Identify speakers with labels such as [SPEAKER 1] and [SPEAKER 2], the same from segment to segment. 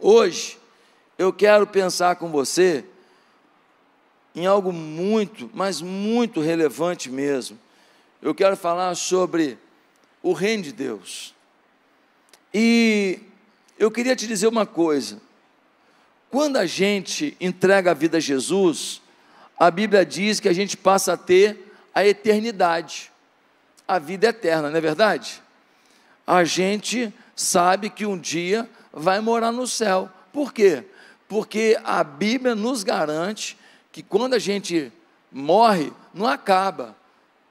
[SPEAKER 1] Hoje, eu quero pensar com você em algo muito, mas muito relevante mesmo. Eu quero falar sobre o reino de Deus. E eu queria te dizer uma coisa: quando a gente entrega a vida a Jesus, a Bíblia diz que a gente passa a ter a eternidade, a vida eterna, não é verdade? A gente sabe que um dia vai morar no céu. Por quê? Porque a Bíblia nos garante que quando a gente morre, não acaba.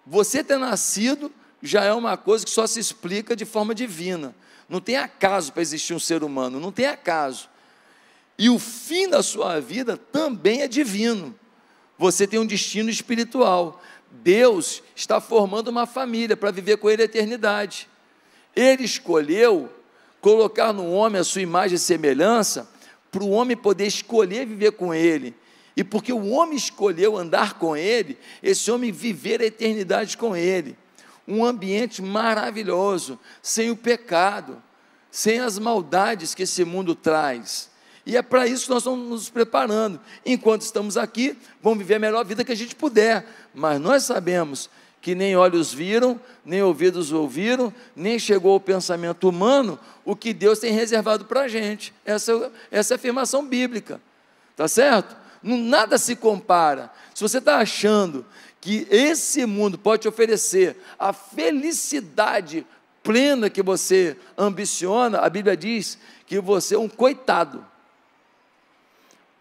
[SPEAKER 1] Você ter nascido já é uma coisa que só se explica de forma divina. Não tem acaso para existir um ser humano, não tem acaso. E o fim da sua vida também é divino. Você tem um destino espiritual. Deus está formando uma família para viver com Ele a eternidade. Ele escolheu colocar no homem a sua imagem e semelhança, para o homem poder escolher viver com Ele. E porque o homem escolheu andar com Ele, esse homem viver a eternidade com Ele. Um ambiente maravilhoso, sem o pecado, sem as maldades que esse mundo traz. E é para isso que nós estamos nos preparando. Enquanto estamos aqui, vamos viver a melhor vida que a gente puder. Mas nós sabemos que nem olhos viram, nem ouvidos ouviram, nem chegou ao pensamento humano o que Deus tem reservado para a gente. Essa, essa é a afirmação bíblica. Tá certo? Nada se compara. Se você está achando que esse mundo pode te oferecer a felicidade plena que você ambiciona, a Bíblia diz que você é um coitado.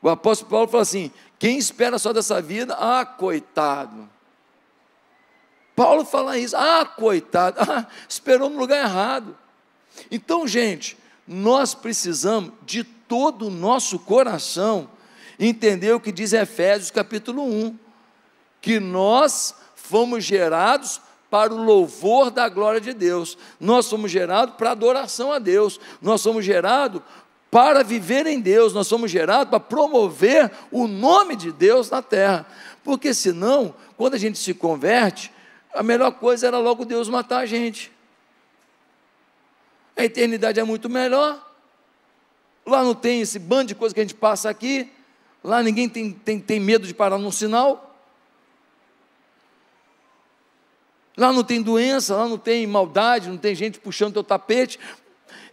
[SPEAKER 1] O apóstolo Paulo fala assim: quem espera só dessa vida, ah, coitado. Paulo fala isso, ah, coitado, ah, esperou no lugar errado. Então, gente, nós precisamos de todo o nosso coração entender o que diz Efésios capítulo 1, que nós fomos gerados para o louvor da glória de Deus. Nós somos gerados para adoração a Deus. Nós somos gerados para viver em Deus, nós somos gerados para promover o nome de Deus na terra. Porque senão, quando a gente se converte, a melhor coisa era logo Deus matar a gente. A eternidade é muito melhor. Lá não tem esse bando de coisa que a gente passa aqui. Lá ninguém tem, tem, tem medo de parar num sinal. Lá não tem doença, lá não tem maldade, não tem gente puxando teu tapete.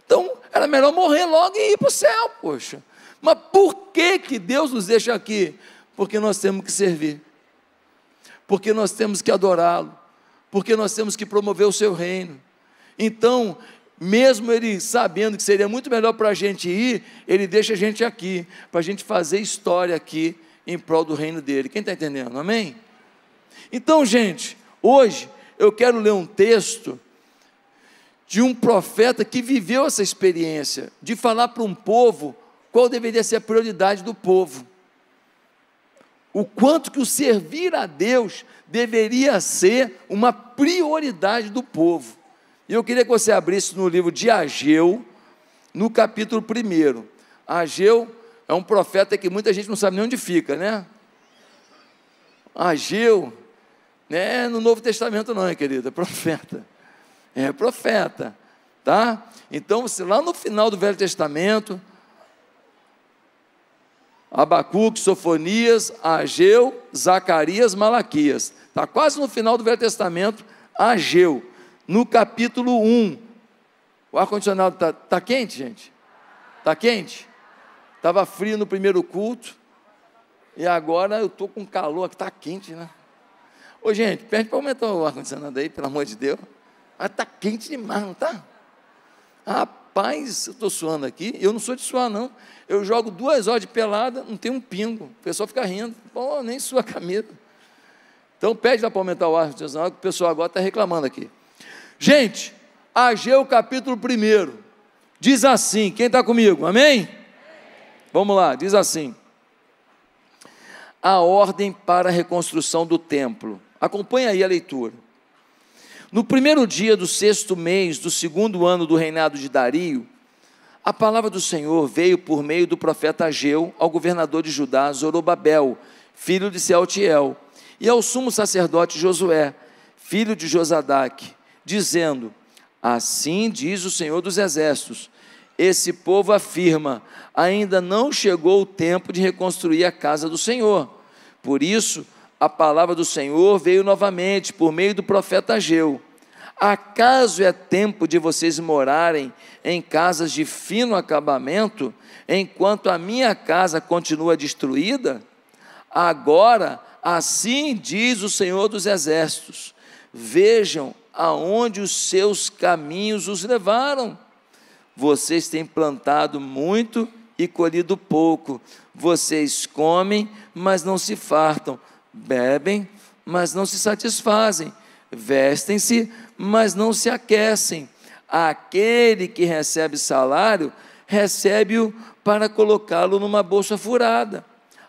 [SPEAKER 1] Então, era melhor morrer logo e ir para o céu, poxa. Mas por que, que Deus nos deixa aqui? Porque nós temos que servir, porque nós temos que adorá-lo, porque nós temos que promover o seu reino. Então, mesmo ele sabendo que seria muito melhor para a gente ir, ele deixa a gente aqui, para a gente fazer história aqui em prol do reino dele. Quem está entendendo? Amém? Então, gente, hoje eu quero ler um texto de um profeta que viveu essa experiência, de falar para um povo qual deveria ser a prioridade do povo. O quanto que o servir a Deus deveria ser uma prioridade do povo. E eu queria que você abrisse no livro de Ageu, no capítulo 1. Ageu é um profeta que muita gente não sabe nem onde fica, né? Ageu, né? No Novo Testamento não, querida, é profeta é profeta, tá? Então, lá no final do Velho Testamento, Abacuque, Sofonias, Ageu, Zacarias, Malaquias. Está quase no final do Velho Testamento, Ageu, no capítulo 1. O ar-condicionado está tá quente, gente? Está quente? Estava frio no primeiro culto, e agora eu estou com calor, aqui está quente, né? Ô, gente, pede para aumentar o ar-condicionado aí, pelo amor de Deus. Mas está quente demais, não está? Rapaz, eu estou suando aqui. Eu não sou de suar, não. Eu jogo duas horas de pelada, não tem um pingo. O pessoal fica rindo. Pô, nem sua camisa. Então pede lá para aumentar o ar, que o pessoal agora está reclamando aqui. Gente, Ageu capítulo 1. Diz assim, quem está comigo? Amém? Vamos lá, diz assim. A ordem para a reconstrução do templo. Acompanha aí a leitura. No primeiro dia do sexto mês do segundo ano do reinado de Dario, a palavra do Senhor veio por meio do profeta Ageu ao governador de Judá, Zorobabel, filho de Sealtiel, e ao sumo sacerdote Josué, filho de Josadaque, dizendo: Assim diz o Senhor dos Exércitos: esse povo afirma: ainda não chegou o tempo de reconstruir a casa do Senhor. Por isso, a palavra do Senhor veio novamente por meio do profeta Ageu. Acaso é tempo de vocês morarem em casas de fino acabamento, enquanto a minha casa continua destruída? Agora, assim diz o Senhor dos Exércitos: vejam aonde os seus caminhos os levaram. Vocês têm plantado muito e colhido pouco. Vocês comem, mas não se fartam. Bebem, mas não se satisfazem. Vestem-se, mas não se aquecem. Aquele que recebe salário, recebe-o para colocá-lo numa bolsa furada.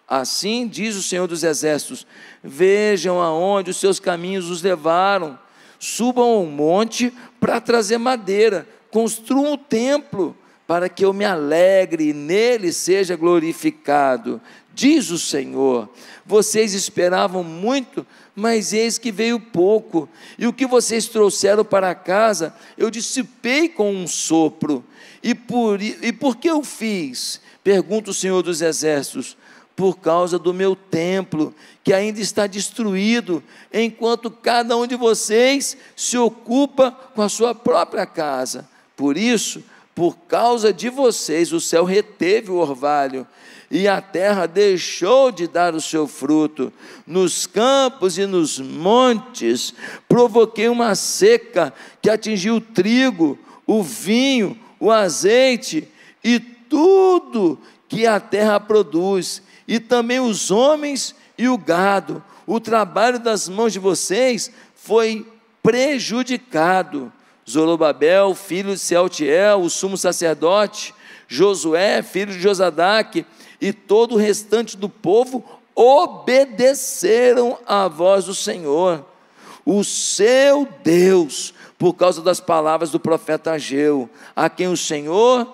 [SPEAKER 1] Assim diz o Senhor dos Exércitos: Vejam aonde os seus caminhos os levaram. Subam ao monte para trazer madeira, construam um templo para que eu me alegre e nele seja glorificado. Diz o Senhor: Vocês esperavam muito, mas eis que veio pouco, e o que vocês trouxeram para casa eu dissipei com um sopro. E por, e por que eu fiz? Pergunta o Senhor dos Exércitos por causa do meu templo, que ainda está destruído, enquanto cada um de vocês se ocupa com a sua própria casa. Por isso, por causa de vocês, o céu reteve o orvalho e a terra deixou de dar o seu fruto. Nos campos e nos montes provoquei uma seca que atingiu o trigo, o vinho, o azeite e tudo que a terra produz, e também os homens e o gado. O trabalho das mãos de vocês foi prejudicado. Zorobabel, filho de Sealtiel, o sumo sacerdote, Josué, filho de Josadaque, e todo o restante do povo obedeceram à voz do Senhor, o seu Deus, por causa das palavras do profeta Ageu, a quem o Senhor,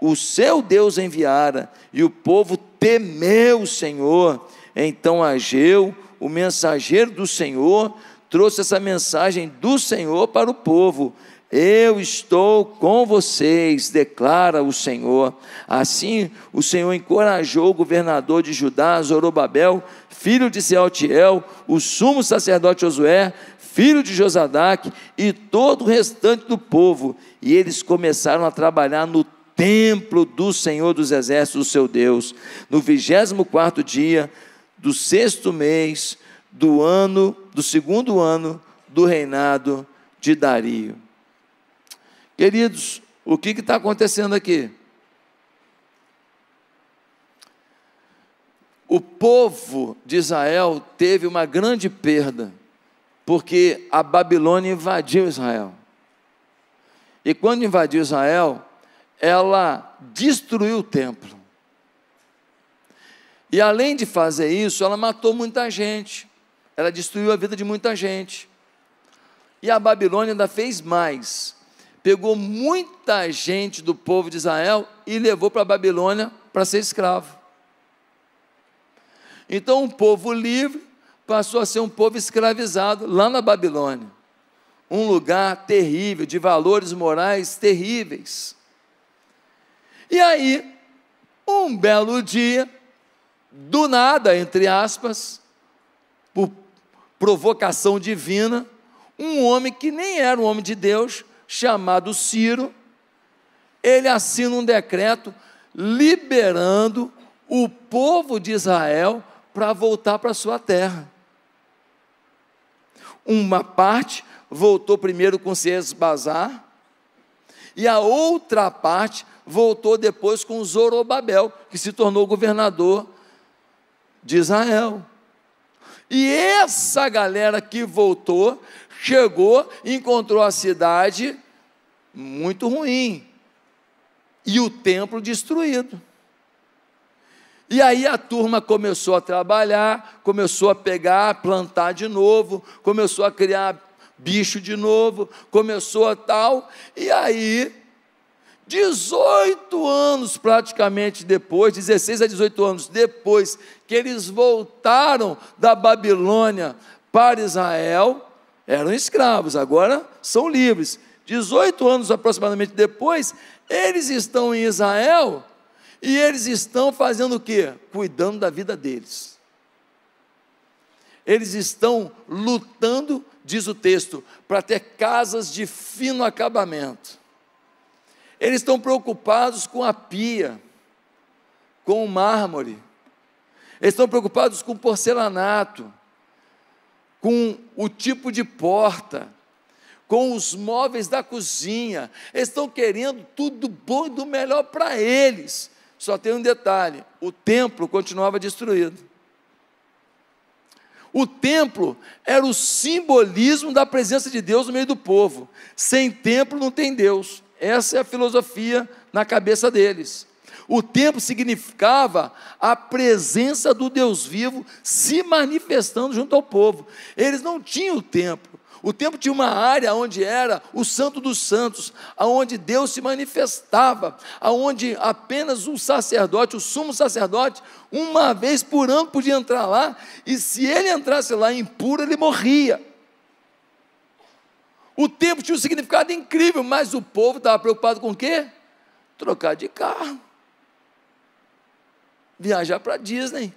[SPEAKER 1] o seu Deus enviara, e o povo temeu o Senhor. Então Ageu, o mensageiro do Senhor, trouxe essa mensagem do Senhor para o povo. Eu estou com vocês, declara o Senhor. Assim, o Senhor encorajou o governador de Judá, Zorobabel, filho de Sealtiel, o sumo sacerdote Josué, filho de Josadaque, e todo o restante do povo. E eles começaram a trabalhar no templo do Senhor dos Exércitos, seu Deus, no vigésimo quarto dia do sexto mês do ano, do segundo ano do reinado de Dario. Queridos, o que está acontecendo aqui? O povo de Israel teve uma grande perda, porque a Babilônia invadiu Israel. E quando invadiu Israel, ela destruiu o templo. E além de fazer isso, ela matou muita gente. Ela destruiu a vida de muita gente. E a Babilônia ainda fez mais pegou muita gente do povo de Israel e levou para a Babilônia para ser escravo. Então, um povo livre passou a ser um povo escravizado lá na Babilônia. Um lugar terrível, de valores morais terríveis. E aí, um belo dia, do nada, entre aspas, por provocação divina, um homem que nem era um homem de Deus, chamado Ciro, ele assina um decreto liberando o povo de Israel para voltar para sua terra. Uma parte voltou primeiro com Bazar, e a outra parte voltou depois com Zorobabel, que se tornou governador de Israel. E essa galera que voltou chegou, encontrou a cidade muito ruim e o templo destruído. E aí a turma começou a trabalhar, começou a pegar, plantar de novo, começou a criar bicho de novo, começou a tal, e aí 18 anos praticamente depois, 16 a 18 anos depois que eles voltaram da Babilônia para Israel, eram escravos, agora são livres. 18 anos aproximadamente depois, Eles estão em Israel e eles estão fazendo o quê? Cuidando da vida deles. Eles estão lutando, diz o texto, para ter casas de fino acabamento. Eles estão preocupados com a pia, com o mármore. Eles estão preocupados com porcelanato, com o tipo de porta, com os móveis da cozinha. Eles estão querendo tudo bom e do melhor para eles. Só tem um detalhe: o templo continuava destruído. O templo era o simbolismo da presença de Deus no meio do povo. Sem templo não tem Deus. Essa é a filosofia na cabeça deles. O templo significava a presença do Deus vivo se manifestando junto ao povo. Eles não tinham o templo. O templo tinha uma área onde era o Santo dos Santos, aonde Deus se manifestava, aonde apenas um sacerdote, o sumo sacerdote, uma vez por ano podia entrar lá, e se ele entrasse lá impuro, ele morria. O tempo tinha um significado incrível, mas o povo estava preocupado com o quê? Trocar de carro. Viajar para Disney.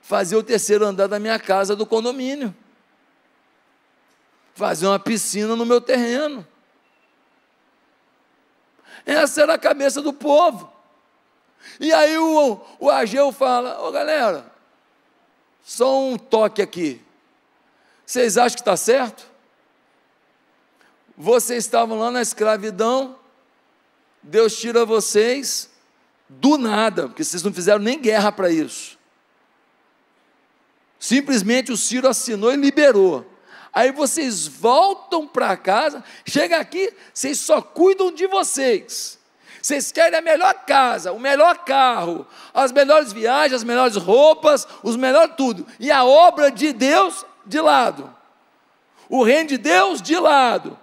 [SPEAKER 1] Fazer o terceiro andar da minha casa do condomínio. Fazer uma piscina no meu terreno. Essa era a cabeça do povo. E aí o, o Ageu fala: Ô galera, só um toque aqui. Vocês acham que está certo? Vocês estavam lá na escravidão, Deus tira vocês do nada, porque vocês não fizeram nem guerra para isso. Simplesmente o Ciro assinou e liberou. Aí vocês voltam para casa, chega aqui, vocês só cuidam de vocês. Vocês querem a melhor casa, o melhor carro, as melhores viagens, as melhores roupas, os melhores tudo. E a obra de Deus de lado. O reino de Deus de lado.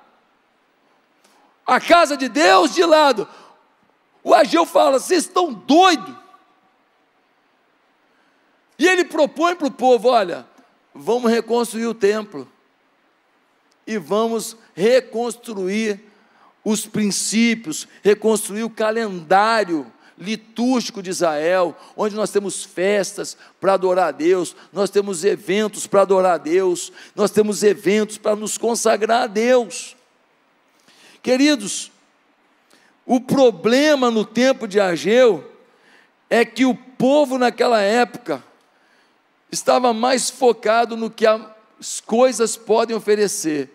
[SPEAKER 1] A casa de Deus de lado. O Ageu fala: vocês estão doidos. E ele propõe para o povo: olha, vamos reconstruir o templo. E vamos reconstruir os princípios, reconstruir o calendário litúrgico de Israel, onde nós temos festas para adorar a Deus, nós temos eventos para adorar a Deus, nós temos eventos para nos consagrar a Deus. Queridos, o problema no tempo de Ageu é que o povo naquela época estava mais focado no que as coisas podem oferecer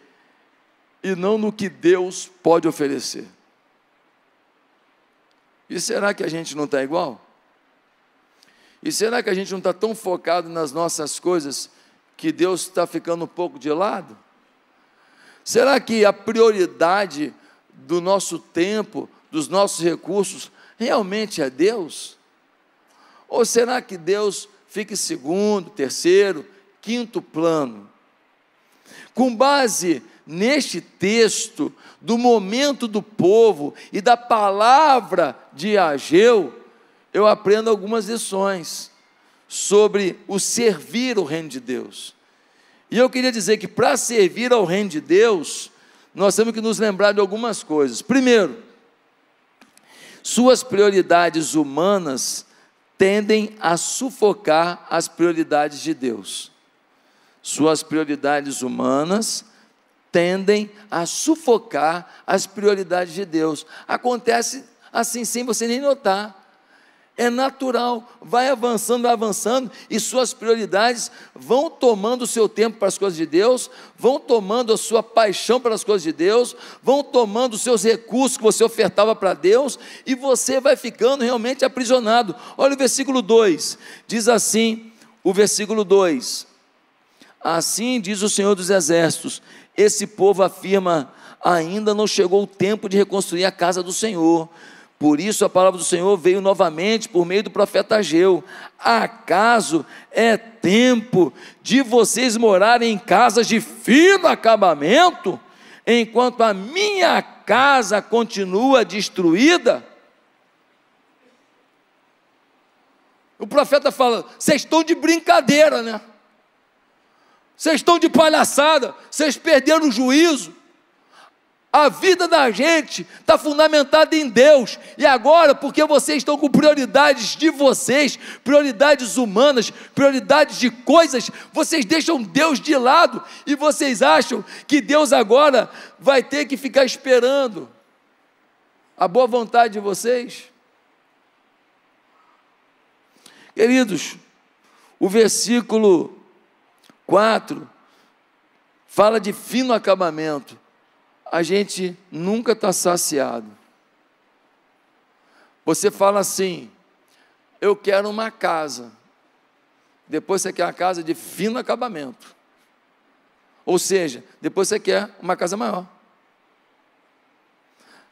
[SPEAKER 1] e não no que Deus pode oferecer. E será que a gente não está igual? E será que a gente não está tão focado nas nossas coisas que Deus está ficando um pouco de lado? Será que a prioridade do nosso tempo, dos nossos recursos, realmente é Deus? Ou será que Deus fica em segundo, terceiro, quinto plano? Com base neste texto, do momento do povo e da palavra de Ageu, eu aprendo algumas lições sobre o servir o reino de Deus. E eu queria dizer que para servir ao reino de Deus, nós temos que nos lembrar de algumas coisas. Primeiro, suas prioridades humanas tendem a sufocar as prioridades de Deus. Suas prioridades humanas tendem a sufocar as prioridades de Deus. Acontece assim, sem você nem notar. É natural, vai avançando, vai avançando, e suas prioridades vão tomando o seu tempo para as coisas de Deus, vão tomando a sua paixão pelas coisas de Deus, vão tomando os seus recursos que você ofertava para Deus, e você vai ficando realmente aprisionado. Olha o versículo 2: diz assim: o versículo 2: Assim diz o Senhor dos Exércitos: esse povo afirma: ainda não chegou o tempo de reconstruir a casa do Senhor. Por isso a palavra do Senhor veio novamente por meio do profeta Ageu. Acaso é tempo de vocês morarem em casas de fino acabamento, enquanto a minha casa continua destruída? O profeta fala: vocês estão de brincadeira, né? Vocês estão de palhaçada, vocês perderam o juízo. A vida da gente está fundamentada em Deus. E agora, porque vocês estão com prioridades de vocês, prioridades humanas, prioridades de coisas, vocês deixam Deus de lado e vocês acham que Deus agora vai ter que ficar esperando a boa vontade de vocês? Queridos, o versículo 4 fala de fino acabamento a gente nunca está saciado. Você fala assim: eu quero uma casa. Depois você quer uma casa de fino acabamento. Ou seja, depois você quer uma casa maior.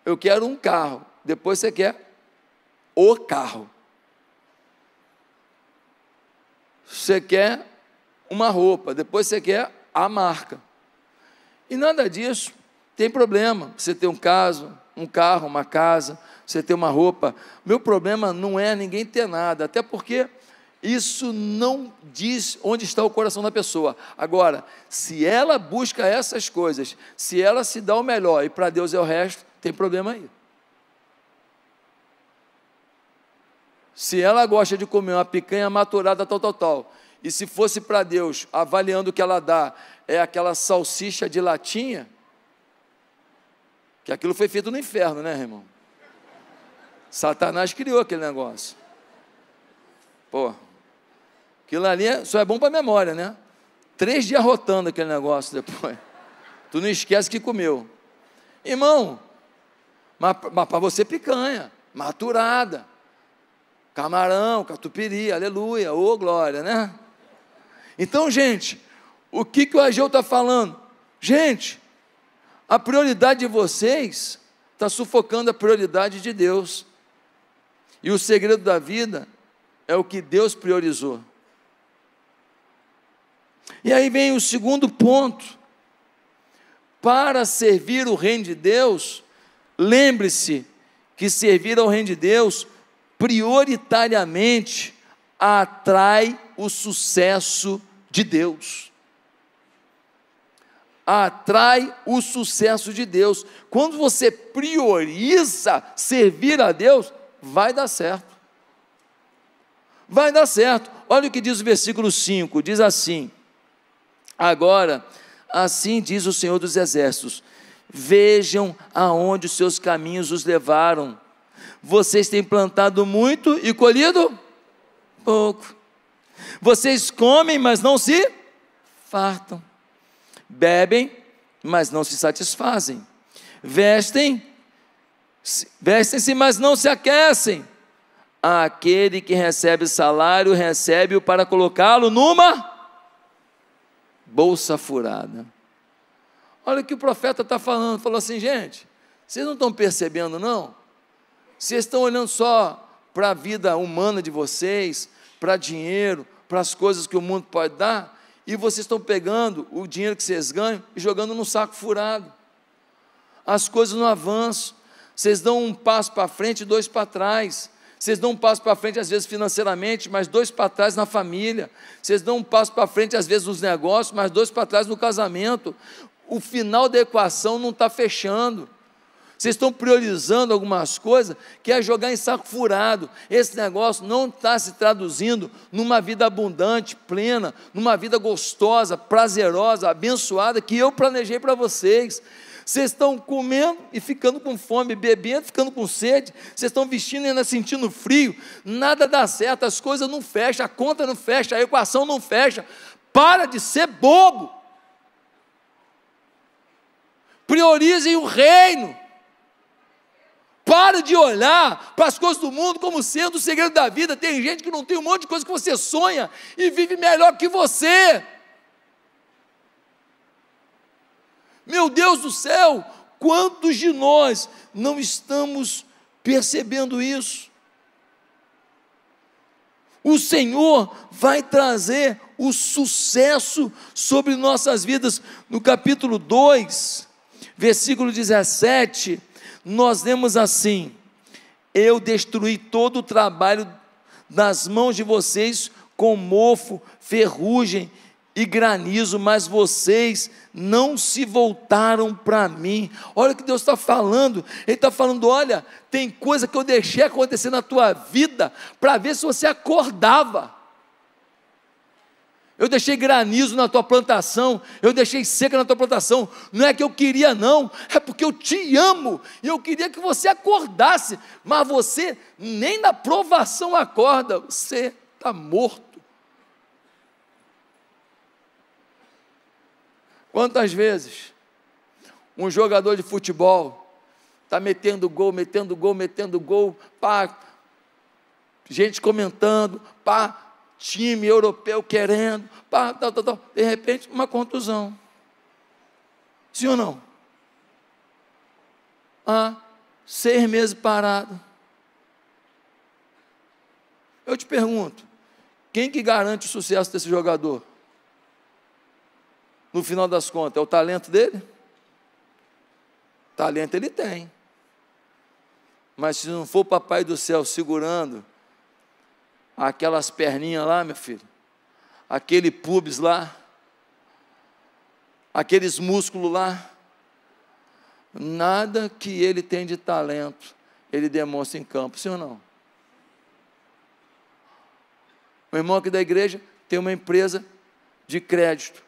[SPEAKER 1] Eu quero um carro. Depois você quer o carro. Você quer uma roupa. Depois você quer a marca. E nada disso tem problema você ter um caso, um carro, uma casa, você ter uma roupa. Meu problema não é ninguém ter nada, até porque isso não diz onde está o coração da pessoa. Agora, se ela busca essas coisas, se ela se dá o melhor e para Deus é o resto, tem problema aí. Se ela gosta de comer uma picanha maturada tal, tal, tal, e se fosse para Deus, avaliando o que ela dá, é aquela salsicha de latinha, que aquilo foi feito no inferno, né, irmão? Satanás criou aquele negócio. Pô, aquilo ali é, só é bom para memória, né? Três dias rotando aquele negócio depois. Tu não esquece que comeu. Irmão, mas, mas para você picanha, maturada, camarão, catupiry, aleluia, ô oh, glória, né? Então, gente, o que, que o Ageu está falando? Gente, a prioridade de vocês está sufocando a prioridade de Deus. E o segredo da vida é o que Deus priorizou. E aí vem o segundo ponto. Para servir o reino de Deus, lembre-se que servir ao reino de Deus prioritariamente atrai o sucesso de Deus atrai o sucesso de Deus. Quando você prioriza servir a Deus, vai dar certo. Vai dar certo. Olha o que diz o versículo 5: diz assim: Agora, assim diz o Senhor dos Exércitos: Vejam aonde os seus caminhos os levaram. Vocês têm plantado muito e colhido pouco. Vocês comem, mas não se fartam bebem, mas não se satisfazem, vestem, vestem-se, mas não se aquecem. Aquele que recebe salário, recebe-o para colocá-lo numa bolsa furada. Olha o que o profeta está falando. Falou assim, gente, vocês não estão percebendo, não? Vocês estão olhando só para a vida humana de vocês, para dinheiro, para as coisas que o mundo pode dar e vocês estão pegando o dinheiro que vocês ganham e jogando num saco furado. As coisas não avançam. Vocês dão um passo para frente e dois para trás. Vocês dão um passo para frente, às vezes financeiramente, mas dois para trás na família. Vocês dão um passo para frente, às vezes nos negócios, mas dois para trás no casamento. O final da equação não está fechando. Vocês estão priorizando algumas coisas que é jogar em saco furado. Esse negócio não está se traduzindo numa vida abundante, plena, numa vida gostosa, prazerosa, abençoada que eu planejei para vocês. Vocês estão comendo e ficando com fome, bebendo, ficando com sede, vocês estão vestindo e ainda sentindo frio, nada dá certo, as coisas não fecham, a conta não fecha, a equação não fecha. Para de ser bobo. Priorizem o reino. Para de olhar para as coisas do mundo como sendo o segredo da vida. Tem gente que não tem um monte de coisa que você sonha e vive melhor que você. Meu Deus do céu, quantos de nós não estamos percebendo isso? O Senhor vai trazer o sucesso sobre nossas vidas. No capítulo 2, versículo 17 nós lemos assim: Eu destruí todo o trabalho das mãos de vocês com mofo, ferrugem e granizo, mas vocês não se voltaram para mim. Olha o que Deus está falando. Ele está falando: olha, tem coisa que eu deixei acontecer na tua vida para ver se você acordava. Eu deixei granizo na tua plantação, eu deixei seca na tua plantação. Não é que eu queria, não, é porque eu te amo e eu queria que você acordasse, mas você nem na provação acorda, você está morto. Quantas vezes um jogador de futebol está metendo gol, metendo gol, metendo gol, pá, gente comentando, pá, time europeu querendo, pá, tal, tal, tal. de repente uma contusão. Sim ou não? Ah, seis meses parado. Eu te pergunto, quem que garante o sucesso desse jogador? No final das contas, é o talento dele? Talento ele tem. Mas se não for o papai do céu segurando aquelas perninhas lá, meu filho, aquele pubis lá, aqueles músculos lá, nada que ele tem de talento, ele demonstra em campo, sim ou não? O irmão aqui da igreja tem uma empresa de crédito.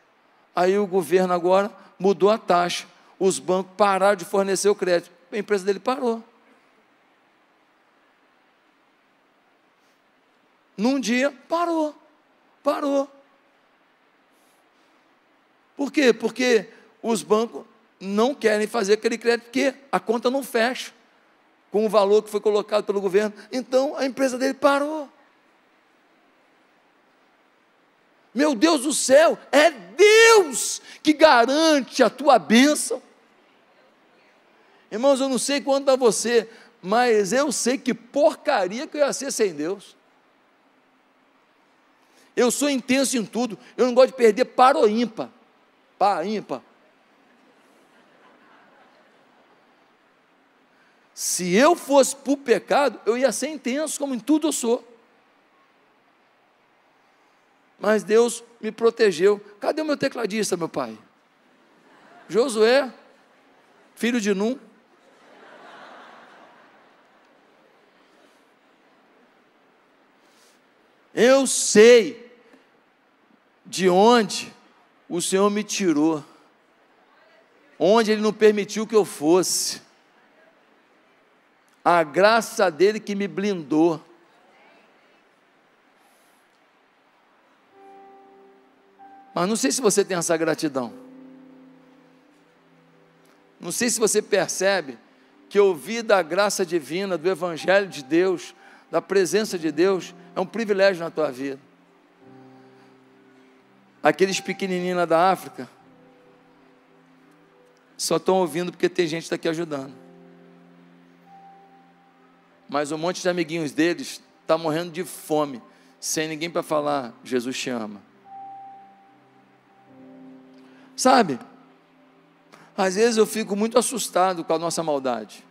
[SPEAKER 1] Aí o governo agora mudou a taxa. Os bancos pararam de fornecer o crédito. A empresa dele parou. Num dia, parou. Parou. Por quê? Porque os bancos não querem fazer aquele crédito, porque a conta não fecha com o valor que foi colocado pelo governo. Então a empresa dele parou. Meu Deus do céu, é Deus que garante a tua bênção. Irmãos, eu não sei quanto a você, mas eu sei que porcaria que eu ia ser sem Deus. Eu sou intenso em tudo. Eu não gosto de perder para ou ímpar. Para, ímpar. Se eu fosse para o pecado, eu ia ser intenso, como em tudo eu sou. Mas Deus me protegeu. Cadê o meu tecladista, meu pai? Josué, filho de Num. Eu sei de onde o Senhor me tirou, onde Ele não permitiu que eu fosse, a graça dele que me blindou. Mas não sei se você tem essa gratidão. Não sei se você percebe que ouvir da graça divina, do Evangelho de Deus, da presença de Deus, é um privilégio na tua vida aqueles pequenininhos lá da África, só estão ouvindo porque tem gente que está aqui ajudando. Mas um monte de amiguinhos deles está morrendo de fome, sem ninguém para falar, Jesus te ama. Sabe? Às vezes eu fico muito assustado com a nossa maldade.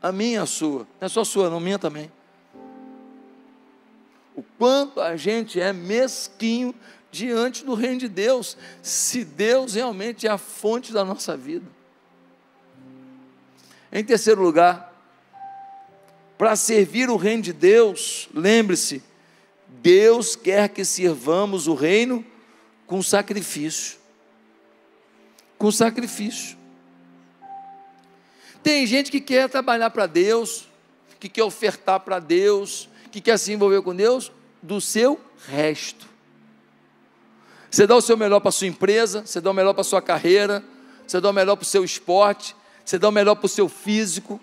[SPEAKER 1] A minha a sua. Não é só a sua, não minha também. O quanto a gente é mesquinho diante do reino de Deus, se Deus realmente é a fonte da nossa vida. Em terceiro lugar, para servir o reino de Deus, lembre-se, Deus quer que sirvamos o reino com sacrifício. Com sacrifício. Tem gente que quer trabalhar para Deus, que quer ofertar para Deus, que quer se envolver com Deus do seu resto. Você dá o seu melhor para a sua empresa, você dá o melhor para a sua carreira, você dá o melhor para o seu esporte, você dá o melhor para o seu físico,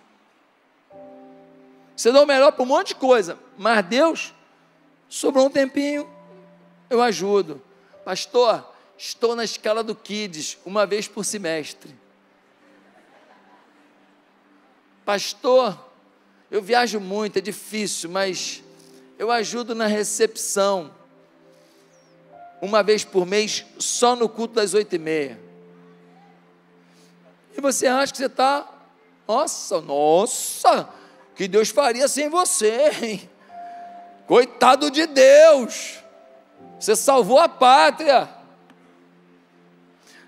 [SPEAKER 1] você dá o melhor para um monte de coisa, mas Deus, sobrou um tempinho, eu ajudo. Pastor, estou na escala do Kids, uma vez por semestre. Pastor, eu viajo muito, é difícil, mas eu ajudo na recepção uma vez por mês, só no culto das oito e meia. E você acha que você está, nossa, nossa, que Deus faria sem você, hein? Coitado de Deus, você salvou a pátria.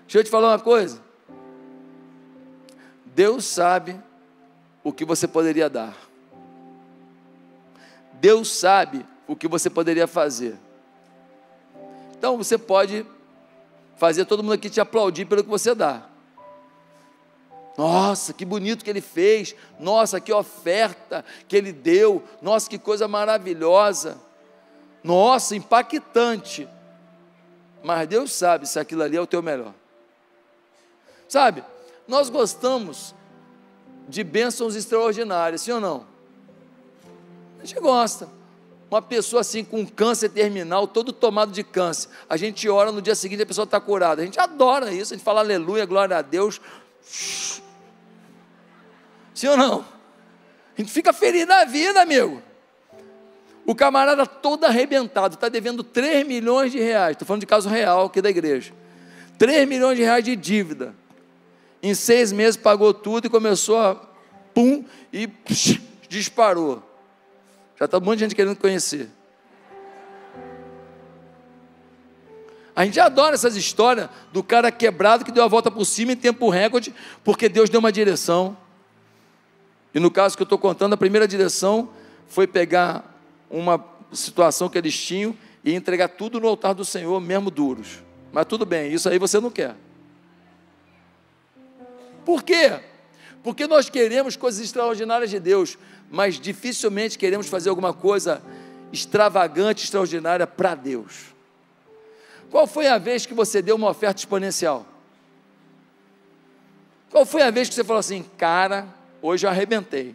[SPEAKER 1] Deixa eu te falar uma coisa. Deus sabe o que você poderia dar. Deus sabe o que você poderia fazer. Então você pode fazer todo mundo aqui te aplaudir pelo que você dá. Nossa, que bonito que ele fez. Nossa, que oferta que ele deu. Nossa, que coisa maravilhosa. Nossa, impactante. Mas Deus sabe se aquilo ali é o teu melhor. Sabe, nós gostamos de bênçãos extraordinárias, sim ou não? A gente gosta. Uma pessoa assim com câncer terminal, todo tomado de câncer. A gente ora no dia seguinte a pessoa está curada. A gente adora isso, a gente fala aleluia, glória a Deus. Sim ou não? A gente fica feliz na vida, amigo. O camarada todo arrebentado, está devendo 3 milhões de reais. Estou falando de caso real aqui da igreja. 3 milhões de reais de dívida. Em seis meses pagou tudo e começou a pum e psh, disparou. Já está um monte de gente querendo conhecer. A gente adora essas histórias do cara quebrado que deu a volta por cima em tempo recorde, porque Deus deu uma direção. E no caso que eu estou contando, a primeira direção foi pegar uma situação que eles tinham e entregar tudo no altar do Senhor, mesmo duros. Mas tudo bem, isso aí você não quer. Por quê? Porque nós queremos coisas extraordinárias de Deus, mas dificilmente queremos fazer alguma coisa extravagante, extraordinária para Deus. Qual foi a vez que você deu uma oferta exponencial? Qual foi a vez que você falou assim, cara, hoje eu arrebentei?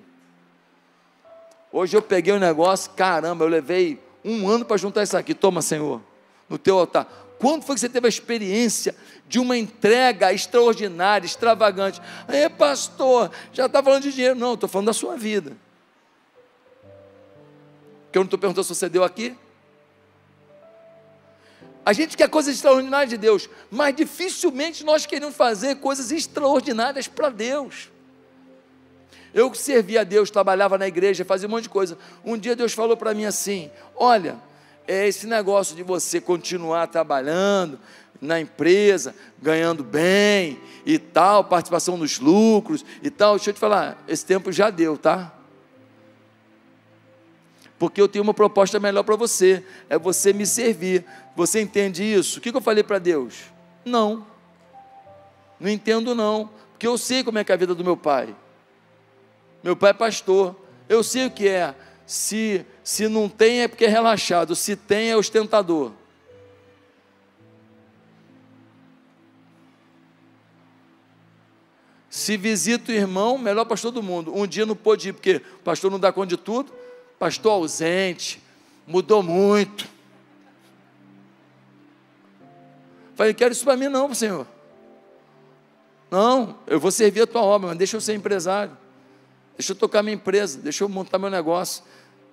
[SPEAKER 1] Hoje eu peguei um negócio, caramba, eu levei um ano para juntar isso aqui. Toma, Senhor, no teu altar. Quando foi que você teve a experiência de uma entrega extraordinária, extravagante? Aí, pastor, já está falando de dinheiro. Não, estou falando da sua vida que eu não estou perguntando se você deu aqui. A gente quer coisas extraordinárias de Deus, mas dificilmente nós queremos fazer coisas extraordinárias para Deus. Eu servia a Deus, trabalhava na igreja, fazia um monte de coisa. Um dia Deus falou para mim assim: Olha, é esse negócio de você continuar trabalhando na empresa, ganhando bem e tal, participação nos lucros e tal. Deixa eu te falar, esse tempo já deu, tá? Porque eu tenho uma proposta melhor para você, é você me servir. Você entende isso? O que eu falei para Deus? Não, não entendo não, porque eu sei como é que é a vida do meu pai. Meu pai é pastor, eu sei o que é. Se, se não tem é porque é relaxado, se tem é ostentador. Se visita o irmão, melhor pastor do mundo. Um dia não pôde ir, porque o pastor não dá conta de tudo pastor ausente, mudou muito. Falei, quero isso para mim não, Senhor. Não, eu vou servir a tua obra, mas deixa eu ser empresário. Deixa eu tocar minha empresa, deixa eu montar meu negócio,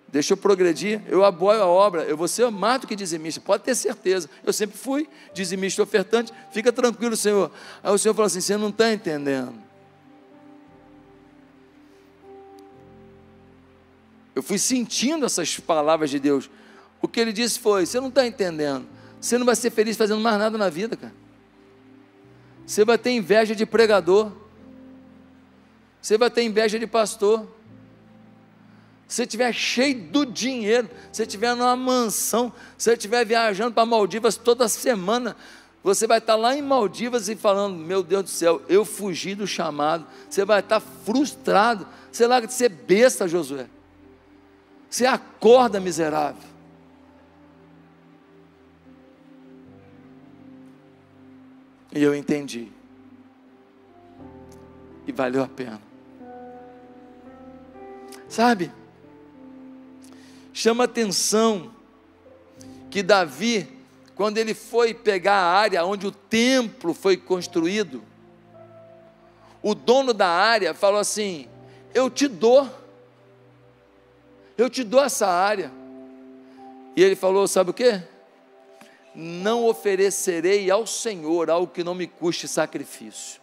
[SPEAKER 1] deixa eu progredir, eu apoio a obra, eu vou ser mais do que dizimista, pode ter certeza. Eu sempre fui dizimista ofertante, fica tranquilo, Senhor. Aí o Senhor falou assim: você não está entendendo. Eu fui sentindo essas palavras de Deus. O que ele disse foi: Você não está entendendo. Você não vai ser feliz fazendo mais nada na vida, cara. Você vai ter inveja de pregador. Você vai ter inveja de pastor. Se estiver cheio do dinheiro, se estiver numa mansão, se estiver viajando para Maldivas toda semana, você vai estar lá em Maldivas e falando: Meu Deus do céu, eu fugi do chamado. Você vai estar frustrado. Você larga de ser besta, Josué. Você acorda miserável. E eu entendi. E valeu a pena. Sabe? Chama atenção que Davi, quando ele foi pegar a área onde o templo foi construído, o dono da área falou assim: Eu te dou eu te dou essa área. E ele falou: Sabe o que? Não oferecerei ao Senhor algo que não me custe sacrifício.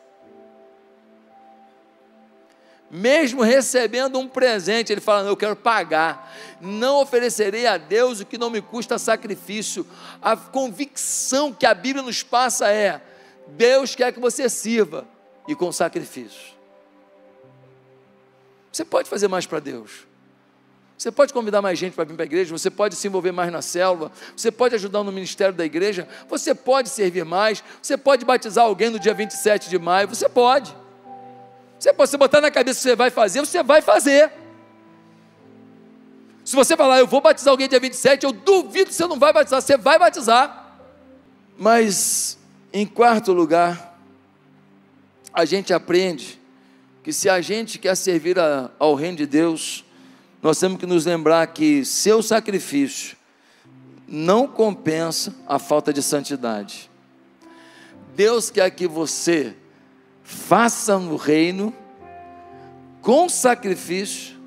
[SPEAKER 1] Mesmo recebendo um presente, ele fala: Eu quero pagar. Não oferecerei a Deus o que não me custa sacrifício. A convicção que a Bíblia nos passa é: Deus quer que você sirva e com sacrifício. Você pode fazer mais para Deus. Você pode convidar mais gente para vir para a igreja, você pode se envolver mais na célula, você pode ajudar no ministério da igreja, você pode servir mais, você pode batizar alguém no dia 27 de maio, você pode. Você pode se botar na cabeça que você vai fazer, você vai fazer. Se você falar, eu vou batizar alguém dia 27, eu duvido que você não vai batizar, você vai batizar. Mas, em quarto lugar, a gente aprende que se a gente quer servir a, ao reino de Deus, nós temos que nos lembrar que seu sacrifício não compensa a falta de santidade. Deus quer que você faça no reino com sacrifício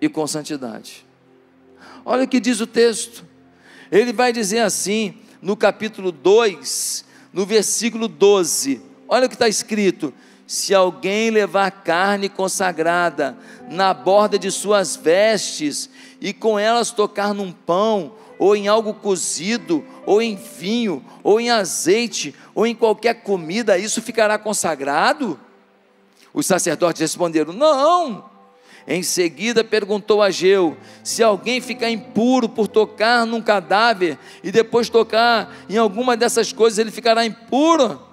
[SPEAKER 1] e com santidade. Olha o que diz o texto. Ele vai dizer assim, no capítulo 2, no versículo 12. Olha o que está escrito: se alguém levar carne consagrada na borda de suas vestes e com elas tocar num pão, ou em algo cozido, ou em vinho, ou em azeite, ou em qualquer comida, isso ficará consagrado? Os sacerdotes responderam: Não. Em seguida perguntou a Geu: Se alguém ficar impuro por tocar num cadáver e depois tocar em alguma dessas coisas, ele ficará impuro?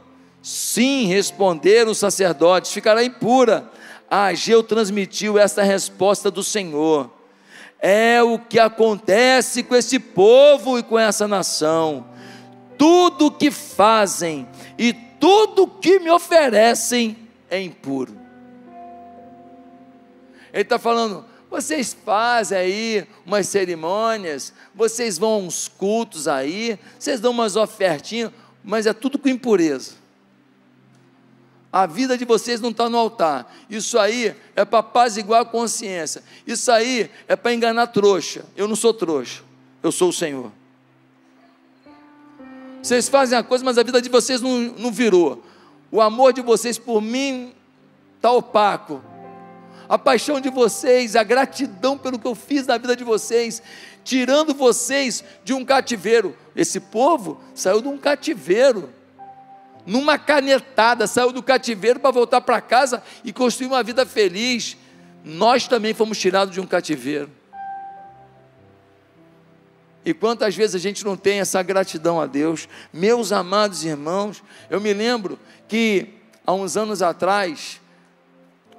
[SPEAKER 1] Sim, responderam os sacerdotes, ficará impura. A Ageu transmitiu esta resposta do Senhor. É o que acontece com esse povo e com essa nação. Tudo que fazem e tudo que me oferecem é impuro. Ele está falando, vocês fazem aí umas cerimônias, vocês vão a uns cultos aí, vocês dão umas ofertinhas, mas é tudo com impureza a vida de vocês não está no altar. Isso aí é para apaziguar a consciência. Isso aí é para enganar trouxa. Eu não sou trouxa, eu sou o Senhor. Vocês fazem a coisa, mas a vida de vocês não, não virou. O amor de vocês por mim está opaco. A paixão de vocês, a gratidão pelo que eu fiz na vida de vocês, tirando vocês de um cativeiro. Esse povo saiu de um cativeiro numa canetada, saiu do cativeiro para voltar para casa e construir uma vida feliz. Nós também fomos tirados de um cativeiro. E quantas vezes a gente não tem essa gratidão a Deus? Meus amados irmãos, eu me lembro que há uns anos atrás,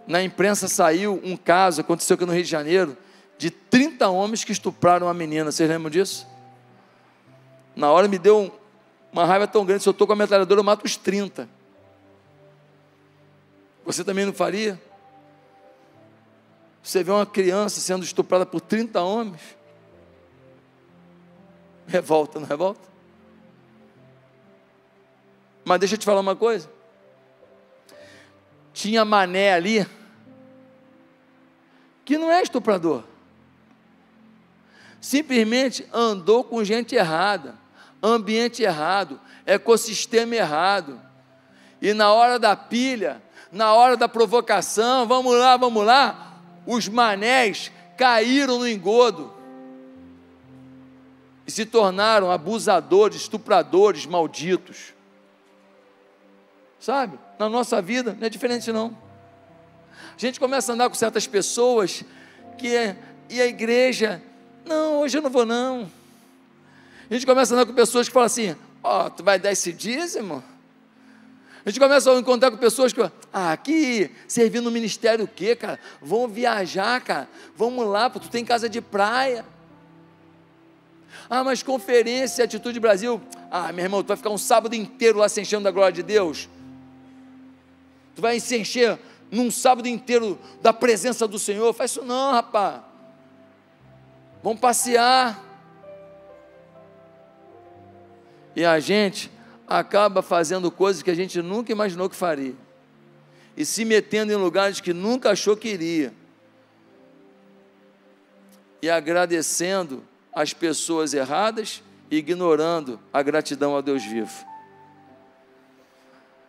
[SPEAKER 1] na imprensa saiu um caso, aconteceu aqui no Rio de Janeiro, de 30 homens que estupraram uma menina. Vocês lembram disso? Na hora me deu uma raiva tão grande, se eu estou com a metralhadora, eu mato os 30. Você também não faria? Você vê uma criança sendo estuprada por 30 homens? Revolta, não revolta? Mas deixa eu te falar uma coisa. Tinha mané ali que não é estuprador. Simplesmente andou com gente errada ambiente errado, ecossistema errado. E na hora da pilha, na hora da provocação, vamos lá, vamos lá, os manés caíram no engodo e se tornaram abusadores, estupradores, malditos. Sabe? Na nossa vida não é diferente não. A gente começa a andar com certas pessoas que é, e a igreja, não, hoje eu não vou não. A gente começa a andar com pessoas que falam assim: Ó, oh, tu vai dar esse dízimo? A gente começa a encontrar com pessoas que, ah, aqui, servindo no ministério o quê, cara? Vamos viajar, cara. Vamos lá, porque tu tem casa de praia. Ah, mas conferência, Atitude Brasil. Ah, meu irmão, tu vai ficar um sábado inteiro lá se enchendo da glória de Deus. Tu vai se encher num sábado inteiro da presença do Senhor. Faz isso não, rapaz. Vamos passear. E a gente acaba fazendo coisas que a gente nunca imaginou que faria. E se metendo em lugares que nunca achou que iria. E agradecendo as pessoas erradas e ignorando a gratidão a Deus vivo.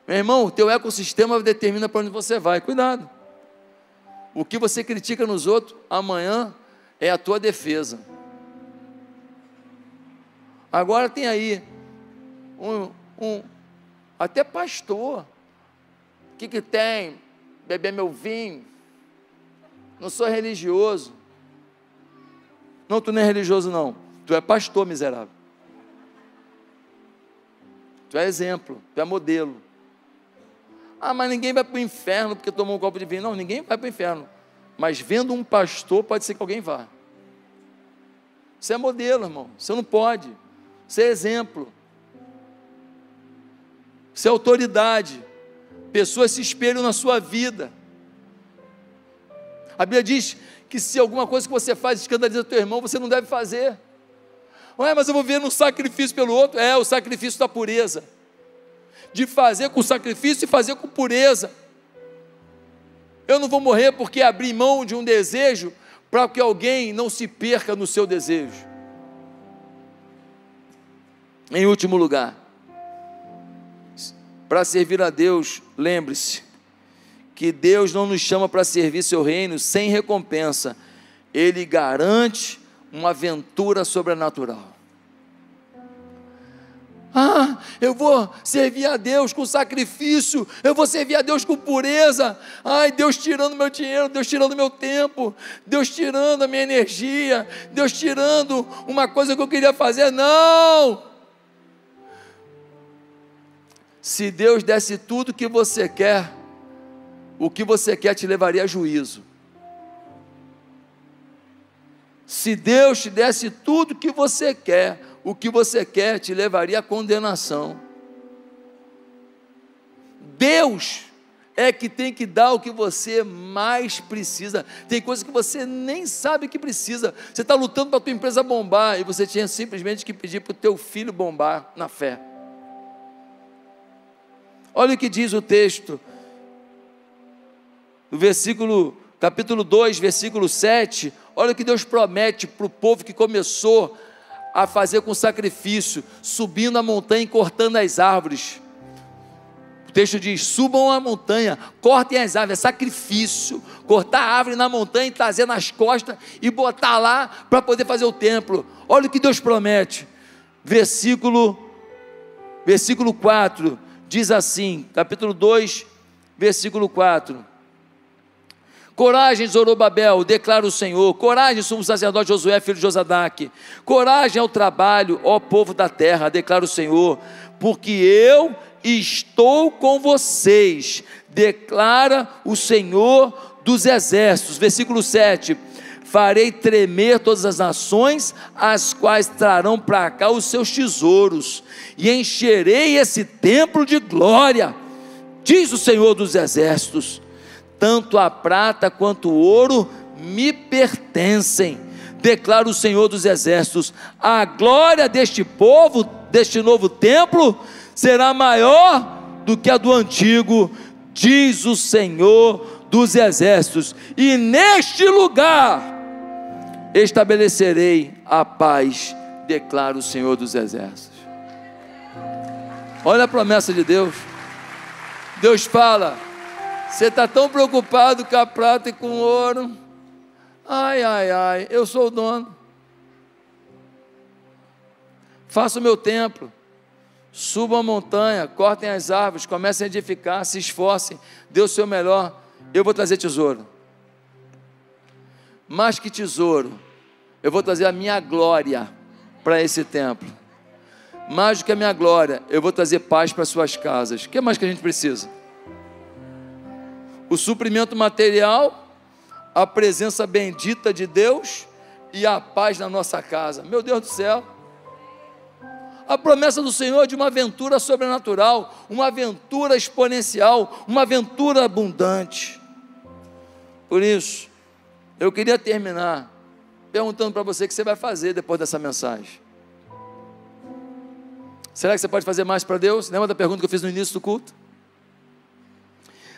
[SPEAKER 1] Meu irmão, o teu ecossistema determina para onde você vai. Cuidado. O que você critica nos outros, amanhã é a tua defesa. Agora tem aí um, um, Até pastor. O que, que tem? Beber meu vinho. Não sou religioso. Não, tu não é religioso, não. Tu é pastor miserável. Tu é exemplo, tu é modelo. Ah, mas ninguém vai para o inferno porque tomou um copo de vinho. Não, ninguém vai para o inferno. Mas vendo um pastor, pode ser que alguém vá. Você é modelo, irmão. Você não pode. Você é exemplo. Você é autoridade. Pessoas se espelham na sua vida. A Bíblia diz que se alguma coisa que você faz escandaliza teu irmão, você não deve fazer. Ué, mas eu vou ver no sacrifício pelo outro. É, o sacrifício da pureza. De fazer com sacrifício e fazer com pureza. Eu não vou morrer porque abri mão de um desejo para que alguém não se perca no seu desejo. Em último lugar, para servir a Deus, lembre-se que Deus não nos chama para servir seu reino sem recompensa. Ele garante uma aventura sobrenatural. Ah, eu vou servir a Deus com sacrifício, eu vou servir a Deus com pureza. Ai, Deus tirando meu dinheiro, Deus tirando meu tempo, Deus tirando a minha energia, Deus tirando uma coisa que eu queria fazer. Não! Se Deus desse tudo que você quer, o que você quer te levaria a juízo. Se Deus te desse tudo que você quer, o que você quer te levaria à condenação. Deus é que tem que dar o que você mais precisa. Tem coisas que você nem sabe que precisa. Você está lutando para a tua empresa bombar e você tinha simplesmente que pedir para o teu filho bombar na fé. Olha o que diz o texto, no versículo, capítulo 2, versículo 7. Olha o que Deus promete para o povo que começou a fazer com sacrifício, subindo a montanha e cortando as árvores. O texto diz: subam a montanha, cortem as árvores, é sacrifício. Cortar a árvore na montanha e trazer nas costas e botar lá para poder fazer o templo. Olha o que Deus promete. Versículo, versículo 4 diz assim, capítulo 2, versículo 4. Coragem, Zorobabel, declara o Senhor. Coragem, sumo sacerdote Josué, filho de Josadaque. Coragem ao trabalho, ó povo da terra, declara o Senhor. Porque eu estou com vocês, declara o Senhor dos exércitos. Versículo 7 farei tremer todas as nações, as quais trarão para cá os seus tesouros, e encherei esse templo de glória, diz o Senhor dos exércitos tanto a prata quanto o ouro me pertencem, declara o Senhor dos Exércitos. A glória deste povo, deste novo templo, será maior do que a do antigo, diz o Senhor dos Exércitos. E neste lugar estabelecerei a paz, declara o Senhor dos Exércitos. Olha a promessa de Deus. Deus fala: você está tão preocupado com a prata e com o ouro. Ai, ai, ai, eu sou o dono. Faça o meu templo. Subam a montanha, cortem as árvores, comecem a edificar, se esforcem, dê o seu melhor. Eu vou trazer tesouro. Mais que tesouro, eu vou trazer a minha glória para esse templo. Mais do que a minha glória, eu vou trazer paz para suas casas. O que mais que a gente precisa? o suprimento material, a presença bendita de Deus e a paz na nossa casa. Meu Deus do céu. A promessa do Senhor de uma aventura sobrenatural, uma aventura exponencial, uma aventura abundante. Por isso, eu queria terminar perguntando para você o que você vai fazer depois dessa mensagem. Será que você pode fazer mais para Deus? Lembra da pergunta que eu fiz no início do culto?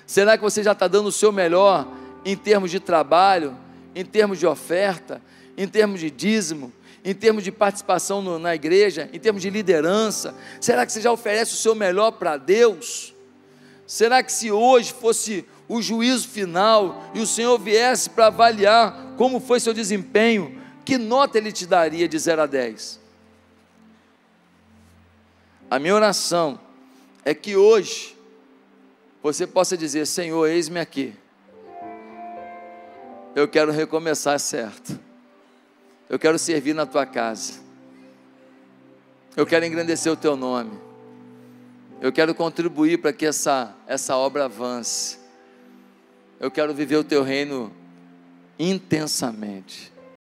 [SPEAKER 1] Será que você já está dando o seu melhor em termos de trabalho, em termos de oferta, em termos de dízimo, em termos de participação no, na igreja, em termos de liderança? Será que você já oferece o seu melhor para Deus? Será que se hoje fosse o juízo final e o Senhor viesse para avaliar como foi seu desempenho, que nota Ele te daria de 0 a 10? A minha oração é que hoje você possa dizer: Senhor, eis-me aqui. Eu quero recomeçar certo. Eu quero servir na tua casa. Eu quero engrandecer o teu nome. Eu quero contribuir para que essa, essa obra avance. Eu quero viver o teu reino intensamente.